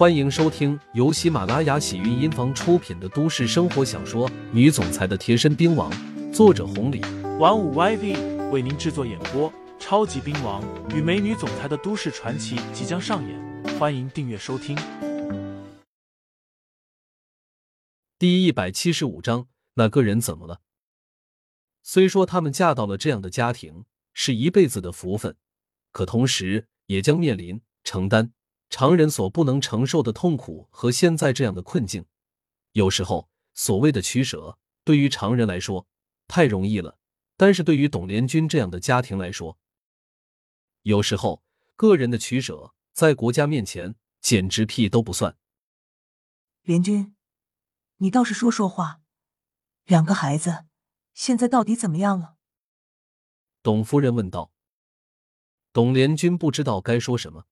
欢迎收听由喜马拉雅喜韵音房出品的都市生活小说《女总裁的贴身兵王》，作者红礼，玩五 YV 为您制作演播。超级兵王与美女总裁的都市传奇即将上演，欢迎订阅收听。第一百七十五章，那个人怎么了？虽说他们嫁到了这样的家庭是一辈子的福分，可同时也将面临承担常人所不能承受的痛苦和现在这样的困境。有时候，所谓的取舍，对于常人来说太容易了，但是对于董连军这样的家庭来说，有时候，个人的取舍在国家面前简直屁都不算。连军，你倒是说说话。两个孩子现在到底怎么样了？董夫人问道。董连军不知道该说什么。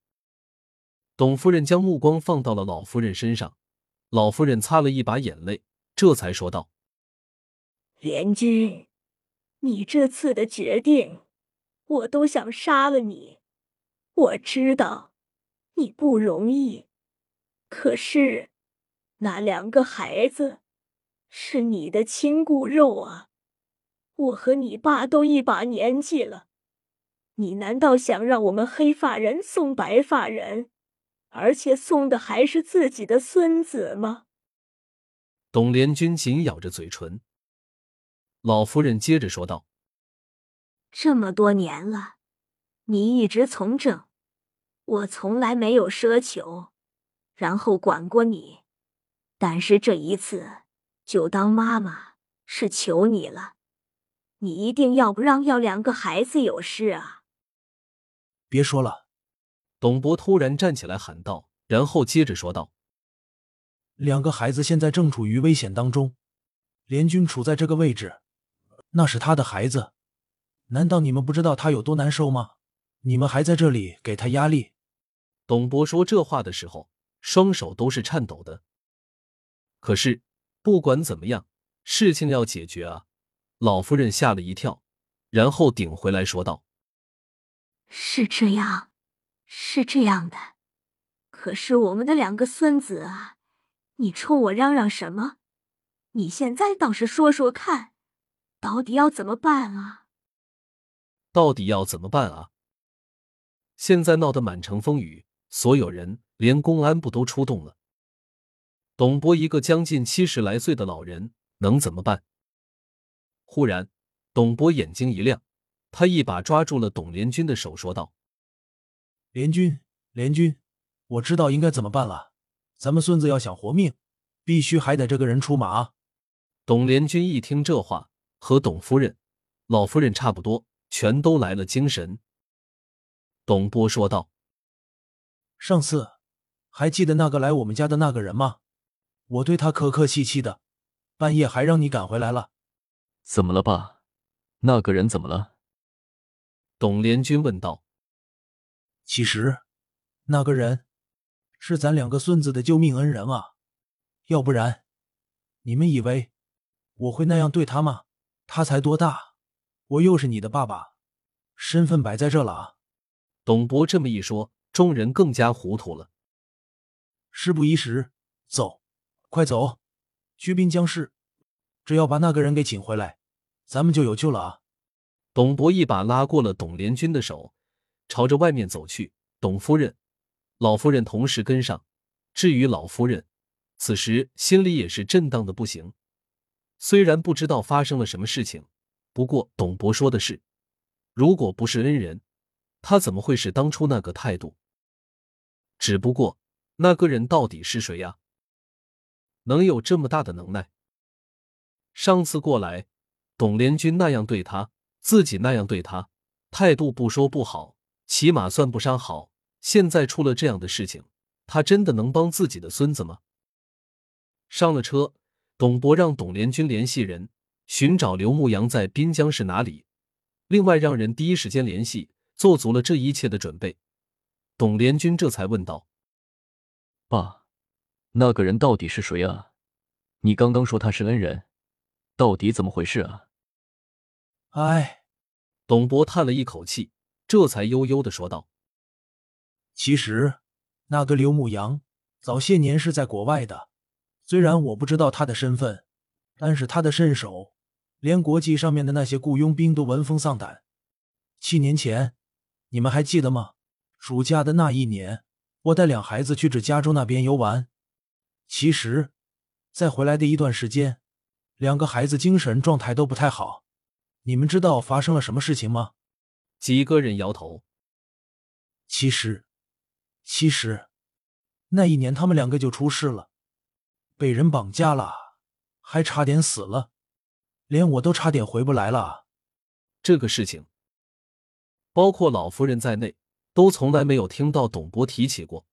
董夫人将目光放到了老夫人身上，老夫人擦了一把眼泪，这才说道：“连军，你这次的决定……”我都想杀了你，我知道你不容易，可是那两个孩子是你的亲骨肉啊！我和你爸都一把年纪了，你难道想让我们黑发人送白发人，而且送的还是自己的孙子吗？董连军紧咬着嘴唇，老夫人接着说道。这么多年了，你一直从政，我从来没有奢求，然后管过你。但是这一次，就当妈妈是求你了，你一定要不让要两个孩子有事啊！别说了，董博突然站起来喊道，然后接着说道：“两个孩子现在正处于危险当中，联军处在这个位置，那是他的孩子。”难道你们不知道他有多难受吗？你们还在这里给他压力。董博说这话的时候，双手都是颤抖的。可是不管怎么样，事情要解决啊！老夫人吓了一跳，然后顶回来说道：“是这样，是这样的。可是我们的两个孙子啊，你冲我嚷嚷什么？你现在倒是说说看，到底要怎么办啊？”到底要怎么办啊？现在闹得满城风雨，所有人连公安部都出动了。董博一个将近七十来岁的老人能怎么办？忽然，董博眼睛一亮，他一把抓住了董连军的手，说道：“连军，联军，我知道应该怎么办了。咱们孙子要想活命，必须还得这个人出马。”董连军一听这话，和董夫人、老夫人差不多。全都来了精神。董波说道：“上次还记得那个来我们家的那个人吗？我对他客客气气的，半夜还让你赶回来了。怎么了，爸？那个人怎么了？”董连军问道。“其实，那个人是咱两个孙子的救命恩人啊！要不然，你们以为我会那样对他吗？他才多大？”我又是你的爸爸，身份摆在这了啊！董博这么一说，众人更加糊涂了。事不宜迟，走，快走，去滨江市，只要把那个人给请回来，咱们就有救了啊！董博一把拉过了董连军的手，朝着外面走去。董夫人、老夫人同时跟上。至于老夫人，此时心里也是震荡的不行，虽然不知道发生了什么事情。不过，董博说的是，如果不是恩人，他怎么会是当初那个态度？只不过，那个人到底是谁呀？能有这么大的能耐？上次过来，董连军那样对他，自己那样对他，态度不说不好，起码算不上好。现在出了这样的事情，他真的能帮自己的孙子吗？上了车，董博让董连军联系人。寻找刘牧阳在滨江市哪里？另外，让人第一时间联系，做足了这一切的准备。董连军这才问道：“爸，那个人到底是谁啊？你刚刚说他是恩人，到底怎么回事啊？”哎，董博叹了一口气，这才悠悠的说道：“其实，那个刘牧阳早些年是在国外的。虽然我不知道他的身份，但是他的身手，连国际上面的那些雇佣兵都闻风丧胆。七年前，你们还记得吗？暑假的那一年，我带两孩子去至加州那边游玩。其实，在回来的一段时间，两个孩子精神状态都不太好。你们知道发生了什么事情吗？几个人摇头。其实，其实，那一年他们两个就出事了，被人绑架了，还差点死了，连我都差点回不来了。这个事情，包括老夫人在内，都从来没有听到董博提起过。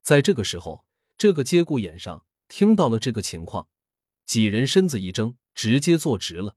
在这个时候，这个节骨眼上听到了这个情况，几人身子一怔，直接坐直了。